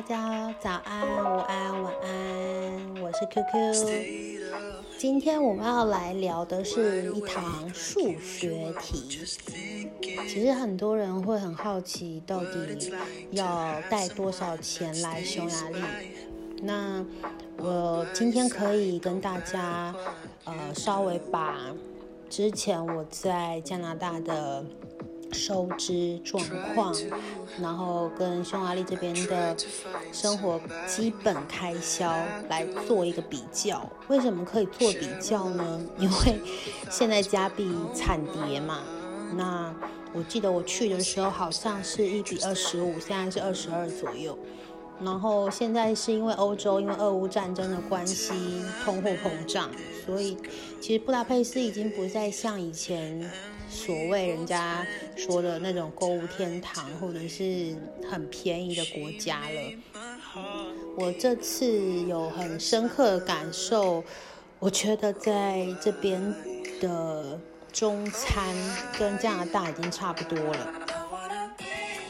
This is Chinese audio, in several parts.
大家早安、午安、晚安，我是 QQ。今天我们要来聊的是一堂数学题。其实很多人会很好奇，到底要带多少钱来匈牙利？那我今天可以跟大家，呃，稍微把之前我在加拿大的。收支状况，然后跟匈牙利这边的生活基本开销来做一个比较。为什么可以做比较呢？因为现在加币惨跌嘛。那我记得我去的时候好像是一比二十五，现在是二十二左右。然后现在是因为欧洲因为俄乌战争的关系，通货膨胀，所以其实布达佩斯已经不再像以前。所谓人家说的那种购物天堂，或者是很便宜的国家了。我这次有很深刻的感受，我觉得在这边的中餐跟加拿大已经差不多了。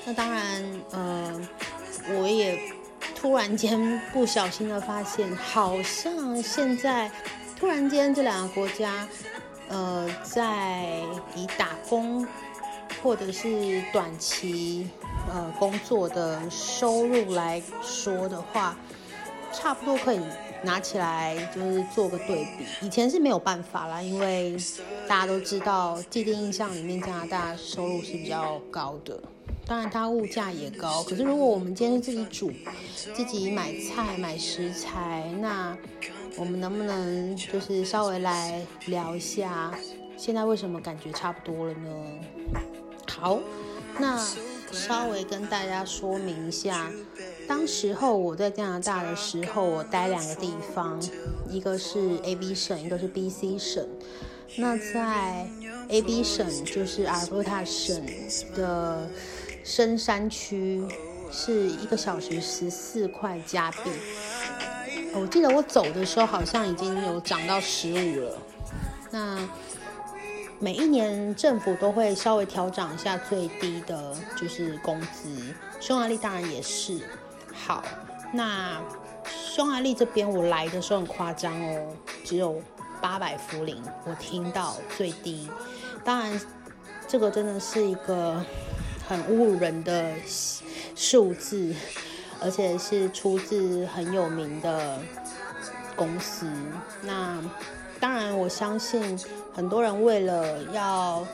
那当然，呃，我也突然间不小心的发现，好像现在突然间这两个国家。呃，在以打工或者是短期呃工作的收入来说的话，差不多可以拿起来就是做个对比。以前是没有办法啦，因为大家都知道既定印象里面加拿大收入是比较高的，当然它物价也高。可是如果我们今天自己煮、自己买菜、买食材，那我们能不能就是稍微来聊一下，现在为什么感觉差不多了呢？好，那稍微跟大家说明一下，当时候我在加拿大的时候，我待两个地方，一个是 A B 省，一个是 B C 省。那在 A B 省就是阿尔伯塔省的深山区，是一个小时十四块加币。我记得我走的时候好像已经有涨到十五了。那每一年政府都会稍微调整一下最低的，就是工资。匈牙利当然也是。好，那匈牙利这边我来的时候很夸张哦，只有八百福林，我听到最低。当然，这个真的是一个很侮辱人的数字。而且是出自很有名的公司。那当然，我相信很多人为了要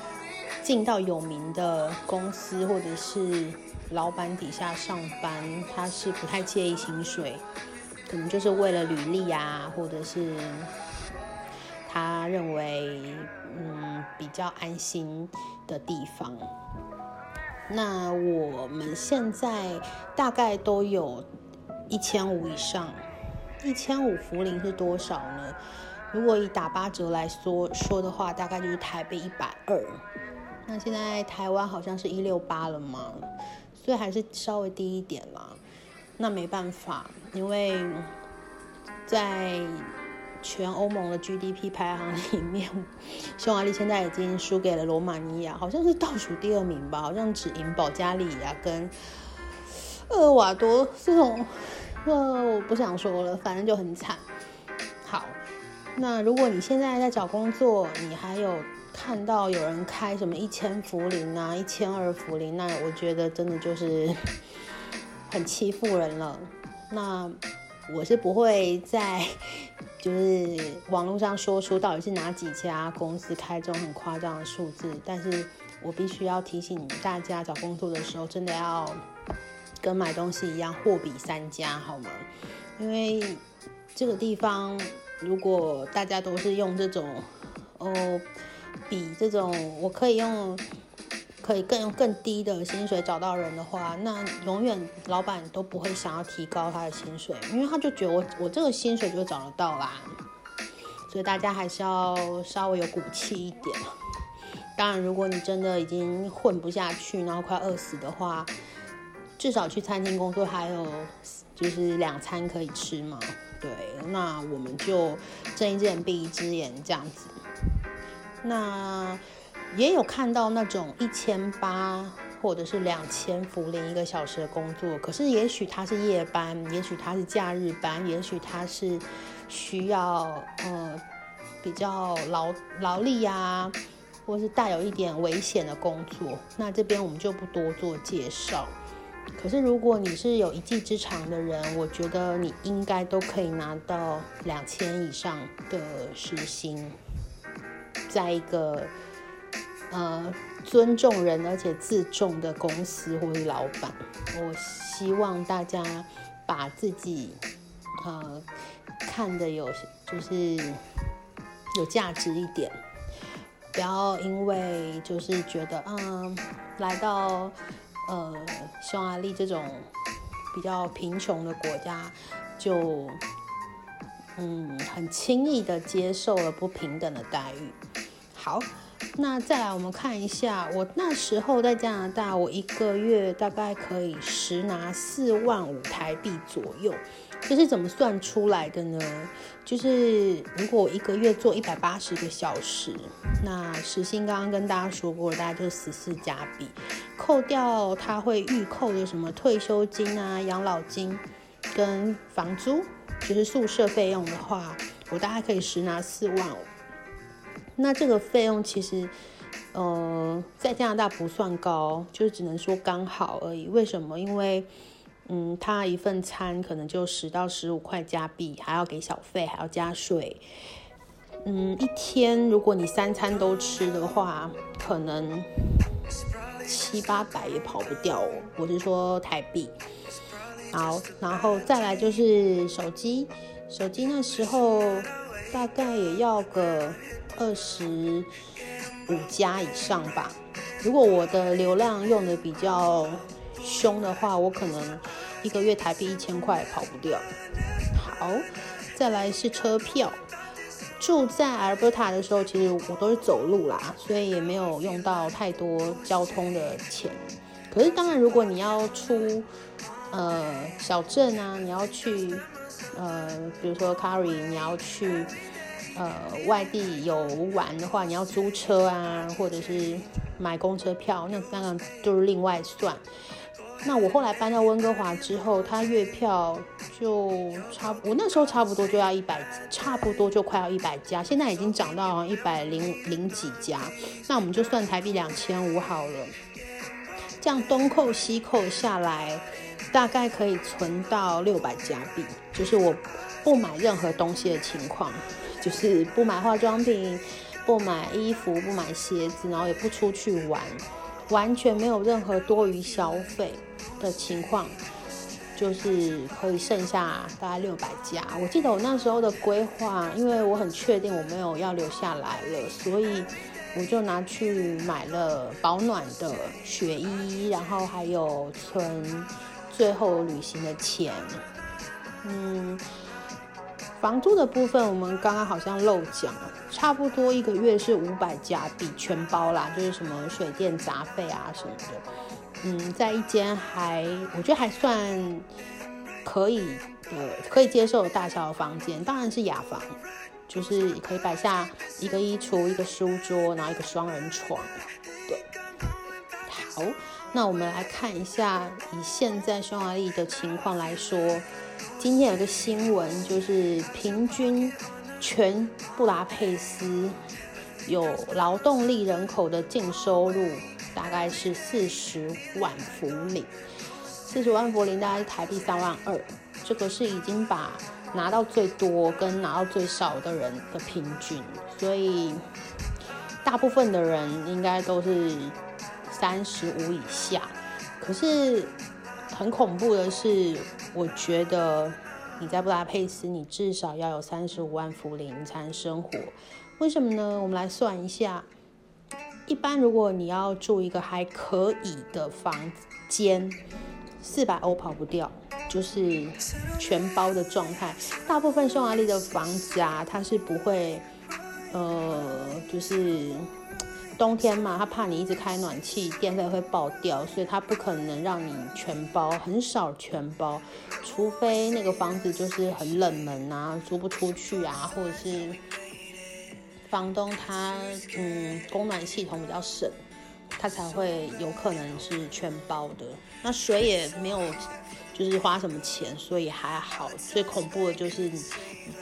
进到有名的公司或者是老板底下上班，他是不太介意薪水，可能就是为了履历啊，或者是他认为嗯比较安心的地方。那我们现在大概都有一千五以上，一千五福林是多少呢？如果以打八折来说说的话，大概就是台币一百二。那现在台湾好像是一六八了嘛，所以还是稍微低一点啦。那没办法，因为在。全欧盟的 GDP 排行里面，匈牙利现在已经输给了罗马尼亚，好像是倒数第二名吧，好像只赢保加利亚跟厄瓦多这种，呃，我不想说了，反正就很惨。好，那如果你现在在找工作，你还有看到有人开什么一千福林啊、一千二福林，那我觉得真的就是很欺负人了。那我是不会在。就是网络上说出到底是哪几家公司开这种很夸张的数字，但是我必须要提醒大家，找工作的时候真的要跟买东西一样，货比三家，好吗？因为这个地方如果大家都是用这种哦，比这种我可以用。可以更用更低的薪水找到人的话，那永远老板都不会想要提高他的薪水，因为他就觉得我我这个薪水就找得到啦。所以大家还是要稍微有骨气一点。当然，如果你真的已经混不下去，然后快饿死的话，至少去餐厅工作还有就是两餐可以吃嘛。对，那我们就睁一只眼闭一只眼这样子。那。也有看到那种一千八或者是两千福林一个小时的工作，可是也许他是夜班，也许他是假日班，也许他是需要呃比较劳劳力呀，或是带有一点危险的工作，那这边我们就不多做介绍。可是如果你是有一技之长的人，我觉得你应该都可以拿到两千以上的时薪，在一个呃。尊重人而且自重的公司或是老板，我希望大家把自己呃看的有就是有价值一点，不要因为就是觉得嗯来到呃匈牙利这种比较贫穷的国家就嗯很轻易的接受了不平等的待遇。好。那再来，我们看一下，我那时候在加拿大，我一个月大概可以实拿四万五台币左右。这是怎么算出来的呢？就是如果我一个月做一百八十个小时，那时薪刚刚跟大家说过，大概就是十四加币，扣掉他会预扣的什么退休金啊、养老金跟房租，就是宿舍费用的话，我大概可以实拿四万五。那这个费用其实，呃，在加拿大不算高，就只能说刚好而已。为什么？因为，嗯，他一份餐可能就十到十五块加币，还要给小费，还要加税。嗯，一天如果你三餐都吃的话，可能七八百也跑不掉。我是说台币。好，然后再来就是手机，手机那时候大概也要个。二十五加以上吧。如果我的流量用的比较凶的话，我可能一个月台币一千块跑不掉。好，再来是车票。住在阿尔伯塔的时候，其实我都是走路啦，所以也没有用到太多交通的钱。可是当然，如果你要出呃小镇啊，你要去呃，比如说 Carry，你要去。呃，外地游玩的话，你要租车啊，或者是买公车票，那当然都是另外算。那我后来搬到温哥华之后，它月票就差，我那时候差不多就要一百，差不多就快要一百加，现在已经涨到一百零零几家。那我们就算台币两千五好了，这样东扣西扣下来，大概可以存到六百加币，就是我不买任何东西的情况。就是不买化妆品，不买衣服，不买鞋子，然后也不出去玩，完全没有任何多余消费的情况，就是可以剩下大概六百加。我记得我那时候的规划，因为我很确定我没有要留下来了，所以我就拿去买了保暖的雪衣，然后还有存最后旅行的钱，嗯。房租的部分，我们刚刚好像漏讲了，差不多一个月是五百加币全包啦，就是什么水电杂费啊什么的。嗯，在一间还我觉得还算可以的、可以接受大小的房间，当然是雅房，就是可以摆下一个衣橱、一个书桌，然后一个双人床。对，那我们来看一下，以现在匈牙利的情况来说。今天有个新闻，就是平均全布达佩斯有劳动力人口的净收入大概是四十万福林，四十万福林大概是台币三万二，这个是已经把拿到最多跟拿到最少的人的平均，所以大部分的人应该都是三十五以下，可是。很恐怖的是，我觉得你在布达佩斯，你至少要有三十五万福林才能生活。为什么呢？我们来算一下。一般如果你要住一个还可以的房间，四百欧跑不掉，就是全包的状态。大部分匈牙利的房子啊，它是不会，呃，就是。冬天嘛，他怕你一直开暖气，电费会爆掉，所以他不可能让你全包，很少全包，除非那个房子就是很冷门啊，租不出去啊，或者是房东他嗯供暖系统比较省，他才会有可能是全包的。那水也没有，就是花什么钱，所以还好。最恐怖的就是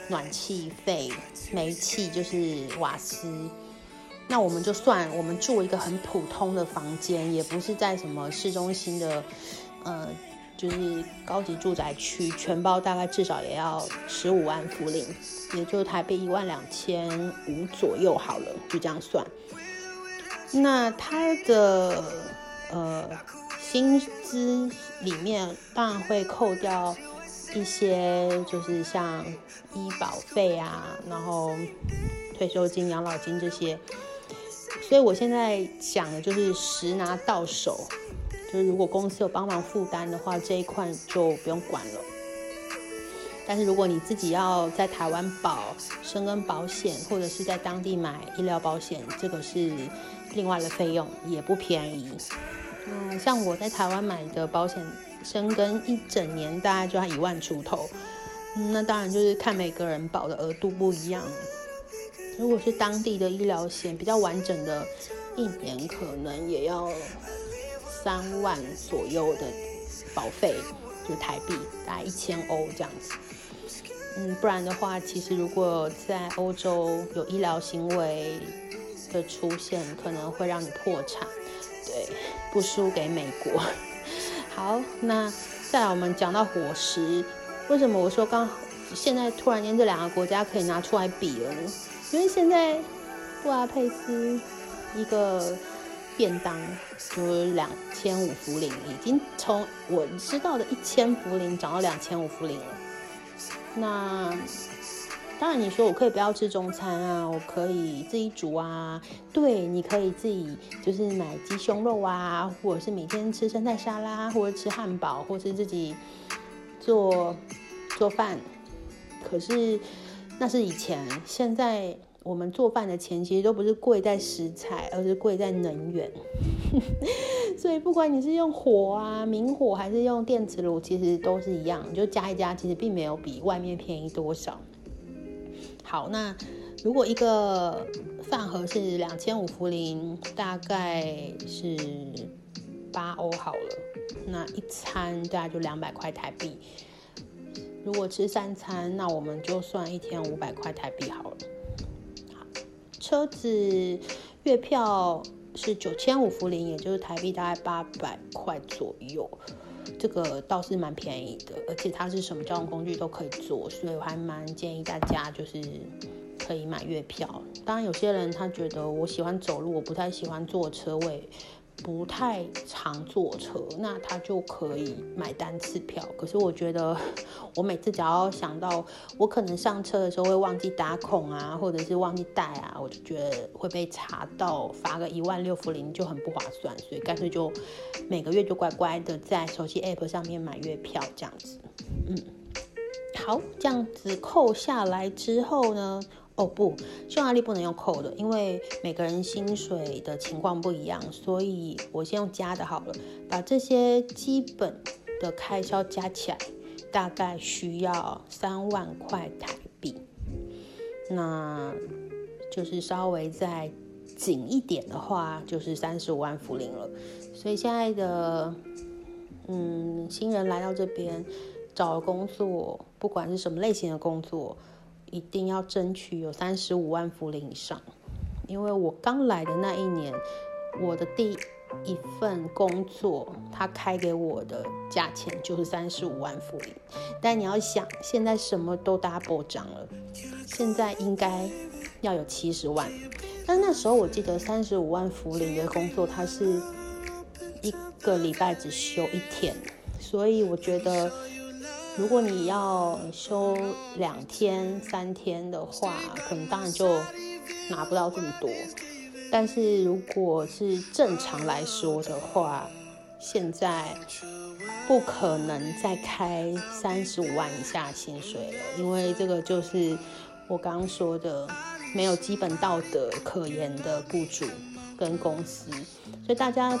暖气费、煤气，就是瓦斯。那我们就算我们住一个很普通的房间，也不是在什么市中心的，呃，就是高级住宅区，全包大概至少也要十五万福林，也就台币一万两千五左右好了，就这样算。那他的呃薪资里面当然会扣掉一些，就是像医保费啊，然后退休金、养老金这些。所以我现在想的就是实拿到手，就是如果公司有帮忙负担的话，这一块就不用管了。但是如果你自己要在台湾保生根保险，或者是在当地买医疗保险，这个是另外的费用，也不便宜。嗯，像我在台湾买的保险，生根一整年大概就要一万出头。那当然就是看每个人保的额度不一样。如果是当地的医疗险比较完整的，一年可能也要三万左右的保费，就台币大概一千欧这样子。嗯，不然的话，其实如果在欧洲有医疗行为的出现，可能会让你破产。对，不输给美国。好，那再来我们讲到伙食，为什么我说刚现在突然间这两个国家可以拿出来比了呢？因为现在布拉佩斯一个便当就两千五福林，已经从我知道的一千福林涨到两千五福林了。那当然，你说我可以不要吃中餐啊，我可以自己煮啊。对，你可以自己就是买鸡胸肉啊，或者是每天吃生菜沙拉，或者吃汉堡，或是自己做做饭。可是。那是以前，现在我们做饭的钱其实都不是贵在食材，而是贵在能源。所以不管你是用火啊、明火还是用电磁炉，其实都是一样，就加一加，其实并没有比外面便宜多少。好，那如果一个饭盒是两千五福林，大概是八欧好了，那一餐大概就两百块台币。如果吃三餐，那我们就算一天五百块台币好了。好，车子月票是九千五福林，也就是台币大概八百块左右，这个倒是蛮便宜的，而且它是什么交通工具都可以坐，所以我还蛮建议大家就是可以买月票。当然，有些人他觉得我喜欢走路，我不太喜欢坐车位。不太常坐车，那他就可以买单次票。可是我觉得，我每次只要想到我可能上车的时候会忘记打孔啊，或者是忘记带啊，我就觉得会被查到，罚个一万六福林就很不划算，所以干脆就每个月就乖乖的在手机 app 上面买月票这样子。嗯，好，这样子扣下来之后呢？哦不，匈牙利不能用扣的，因为每个人薪水的情况不一样，所以我先用加的好了。把这些基本的开销加起来，大概需要三万块台币。那就是稍微再紧一点的话，就是三十五万福林了。所以现在的嗯新人来到这边找工作，不管是什么类型的工作。一定要争取有三十五万福林以上，因为我刚来的那一年，我的第一份工作，他开给我的价钱就是三十五万福林。但你要想，现在什么都 double 涨了，现在应该要有七十万。但那时候我记得三十五万福林的工作，它是一个礼拜只休一天，所以我觉得。如果你要休两天、三天的话，可能当然就拿不到这么多。但是如果是正常来说的话，现在不可能再开三十五万以下薪水了，因为这个就是我刚刚说的没有基本道德可言的雇主跟公司，所以大家。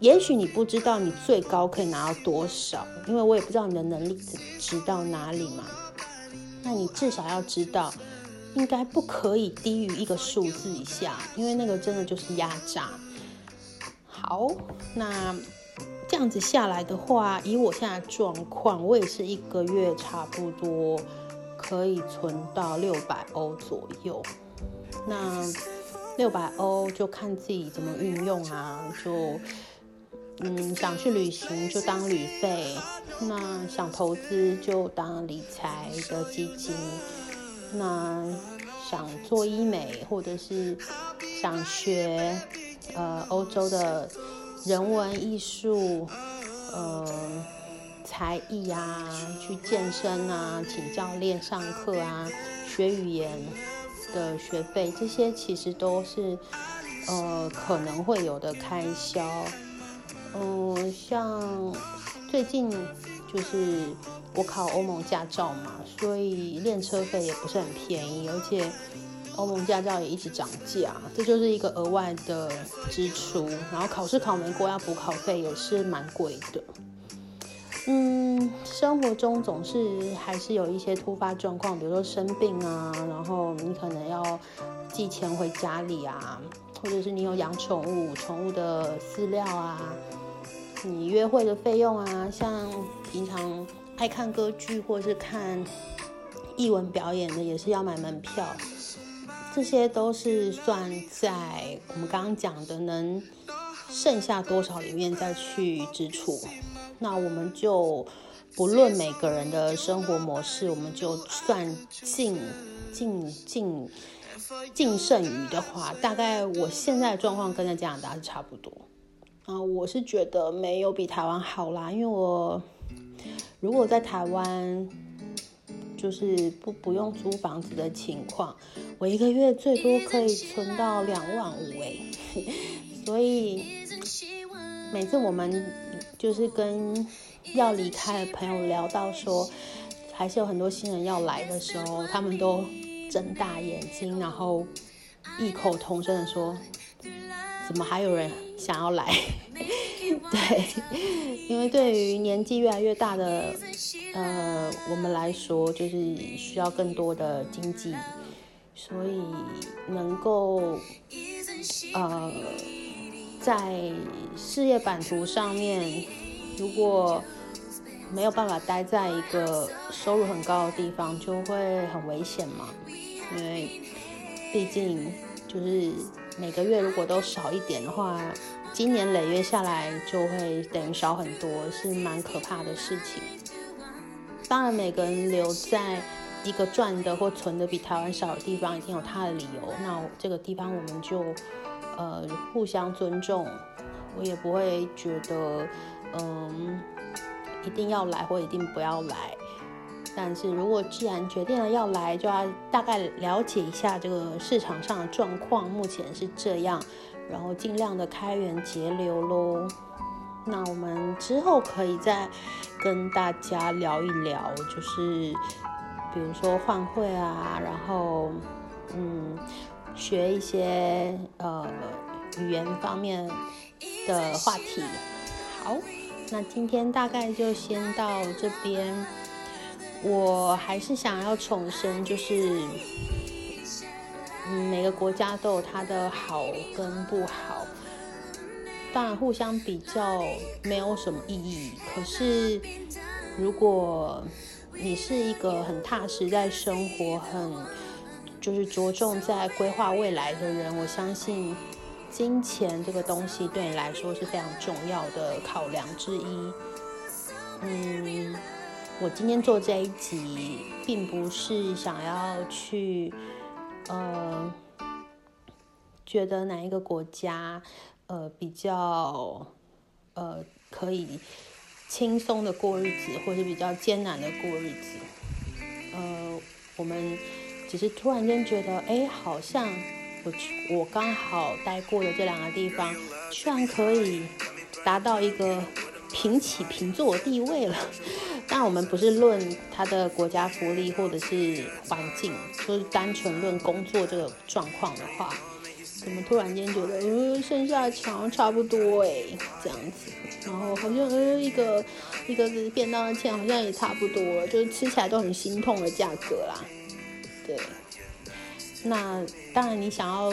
也许你不知道你最高可以拿到多少，因为我也不知道你的能力值到哪里嘛。那你至少要知道，应该不可以低于一个数字以下，因为那个真的就是压榨。好，那这样子下来的话，以我现在状况，我也是一个月差不多可以存到六百欧左右。那六百欧就看自己怎么运用啊，就嗯想去旅行就当旅费，那想投资就当理财的基金，那想做医美或者是想学呃欧洲的人文艺术呃才艺啊，去健身啊，请教练上课啊，学语言。的学费，这些其实都是呃可能会有的开销。嗯，像最近就是我考欧盟驾照嘛，所以练车费也不是很便宜，而且欧盟驾照也一直涨价，这就是一个额外的支出。然后考试考没过要补考费也是蛮贵的。嗯，生活中总是还是有一些突发状况，比如说生病啊，然后你可能要寄钱回家里啊，或者是你有养宠物，宠物的饲料啊，你约会的费用啊，像平常爱看歌剧或是看艺文表演的，也是要买门票，这些都是算在我们刚刚讲的能剩下多少里面再去支出。那我们就不论每个人的生活模式，我们就算净净净净剩余的话，大概我现在的状况跟在加拿大是差不多啊。我是觉得没有比台湾好啦，因为我如果在台湾就是不不用租房子的情况，我一个月最多可以存到两万五哎，所以每次我们。就是跟要离开的朋友聊到说，还是有很多新人要来的时候，他们都睁大眼睛，然后异口同声的说：“怎么还有人想要来？” 对，因为对于年纪越来越大的呃我们来说，就是需要更多的经济，所以能够呃。在事业版图上面，如果没有办法待在一个收入很高的地方，就会很危险嘛。因为毕竟就是每个月如果都少一点的话，今年累月下来就会等于少很多，是蛮可怕的事情。当然，每个人留在一个赚的或存的比台湾少的地方，一定有他的理由。那这个地方我们就。呃，互相尊重，我也不会觉得，嗯，一定要来或一定不要来。但是如果既然决定了要来，就要大概了解一下这个市场上的状况，目前是这样，然后尽量的开源节流喽。那我们之后可以再跟大家聊一聊，就是比如说换汇啊，然后，嗯。学一些呃语言方面的话题。好，那今天大概就先到这边。我还是想要重申，就是嗯，每个国家都有它的好跟不好，当然互相比较没有什么意义。可是如果你是一个很踏实在生活很。就是着重在规划未来的人，我相信金钱这个东西对你来说是非常重要的考量之一。嗯，我今天做这一集，并不是想要去呃觉得哪一个国家呃比较呃可以轻松的过日子，或是比较艰难的过日子。呃，我们。只是突然间觉得，哎，好像我我刚好待过的这两个地方，居然可以达到一个平起平坐的地位了。但我们不是论他的国家福利或者是环境，就是单纯论工作这个状况的话，怎么突然间觉得，呃，剩下墙差不多哎，这样子，然后好像呃一个一个便当的钱好像也差不多，就是吃起来都很心痛的价格啦。对，那当然，你想要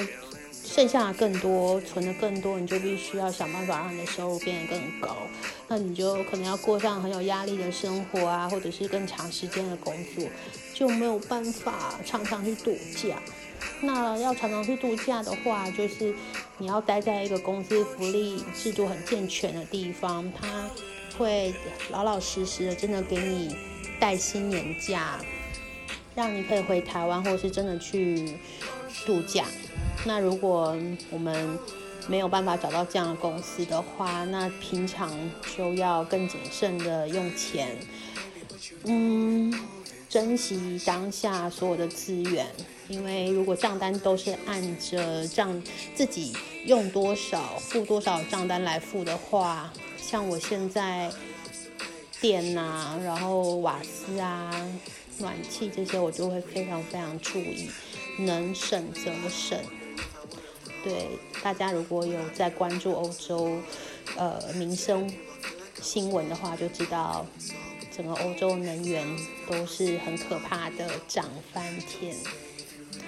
剩下更多，存的更多，你就必须要想办法让你的收入变得更高。那你就可能要过上很有压力的生活啊，或者是更长时间的工作，就没有办法常常去度假。那要常常去度假的话，就是你要待在一个公司福利制度很健全的地方，他会老老实实的真的给你带薪年假，让你可以回台湾，或是真的去度假。那如果我们没有办法找到这样的公司的话，那平常就要更谨慎的用钱，嗯，珍惜当下所有的资源。因为如果账单都是按着账自己用多少付多少账单来付的话，像我现在电呐，然后瓦斯啊、暖气这些，我就会非常非常注意，能省则省。对大家如果有在关注欧洲呃民生新闻的话，就知道整个欧洲能源都是很可怕的涨翻天。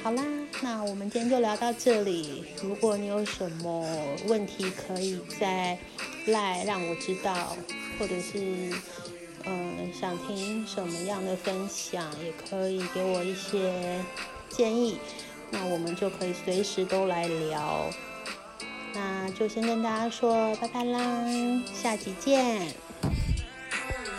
好啦，那我们今天就聊到这里。如果你有什么问题，可以在赖让我知道，或者是嗯想听什么样的分享，也可以给我一些建议。那我们就可以随时都来聊。那就先跟大家说拜拜啦，下集见。